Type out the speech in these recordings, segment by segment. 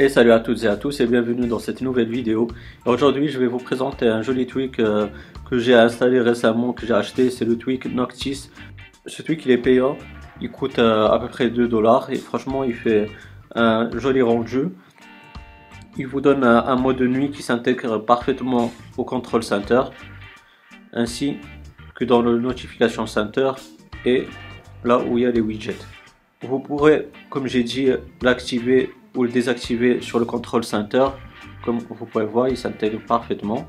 Et salut à toutes et à tous et bienvenue dans cette nouvelle vidéo. Aujourd'hui je vais vous présenter un joli tweak euh, que j'ai installé récemment, que j'ai acheté, c'est le tweak Noctis. Ce tweak il est payant, il coûte euh, à peu près 2 dollars et franchement il fait un joli rendu. Il vous donne un, mode de nuit qui s'intègre parfaitement au Control Center ainsi que dans le Notification Center et là où il y a les widgets. Vous pourrez, comme j'ai dit, l'activer ou le désactiver sur le Control Center. Comme vous pouvez voir, il s'intègre parfaitement.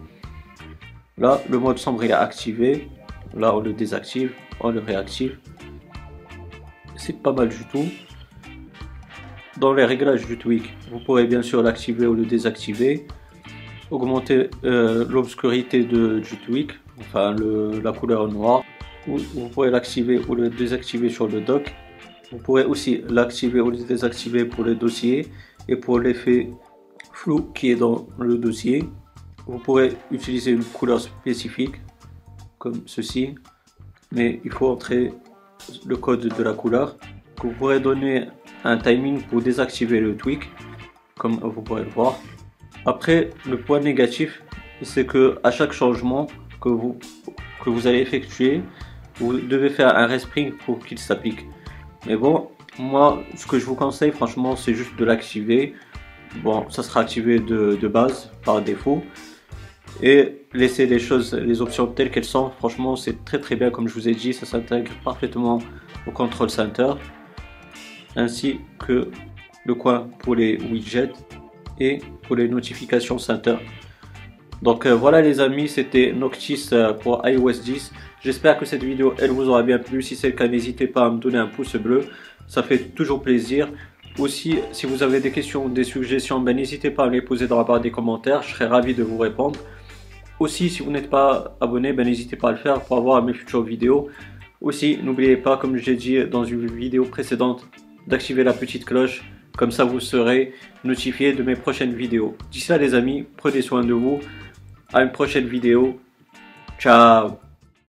Là, le mode sombre est activé. Là, on le désactive, on le réactive. C'est pas mal du tout. Dans les réglages du tweak, vous pourrez bien sûr l'activer ou le désactiver. Augmenter euh, l'obscurité du tweak, enfin la couleur noire. Vous pourrez l'activer ou le désactiver sur le dock vous pourrez aussi l'activer ou le désactiver pour le dossier et pour l'effet flou qui est dans le dossier. Vous pourrez utiliser une couleur spécifique comme ceci, mais il faut entrer le code de la couleur. Vous pourrez donner un timing pour désactiver le tweak, comme vous pourrez le voir. Après, le point négatif, c'est que à chaque changement que vous, que vous allez effectuer, vous devez faire un respring pour qu'il s'applique. Mais bon, moi, ce que je vous conseille, franchement, c'est juste de l'activer. Bon, ça sera activé de, base, par défaut. Et laisser les choses, les options telles qu'elles sont. Franchement, c'est très très bien, comme je vous ai dit, ça s'intègre parfaitement au Control Center. Ainsi que le coin pour les widgets et pour les notifications center. Donc euh, voilà les amis, c'était Noctis euh, pour iOS 10. J'espère que cette vidéo elle vous aura bien plu. Si c'est le cas, n'hésitez pas à me donner un pouce bleu. Ça fait toujours plaisir. Aussi, si vous avez des questions ou des suggestions, ben, n'hésitez pas à me les poser dans la barre des commentaires. Je serai ravi de vous répondre. Aussi, si vous n'êtes pas abonné, ben, n'hésitez pas à le faire pour avoir mes futures vidéos. Aussi, n'oubliez pas, comme j'ai dit dans une vidéo précédente, d'activer la petite cloche. Comme ça, vous serez notifié de mes prochaines vidéos. D'ici là, les amis, prenez soin de vous. À une prochaine vidéo. Ciao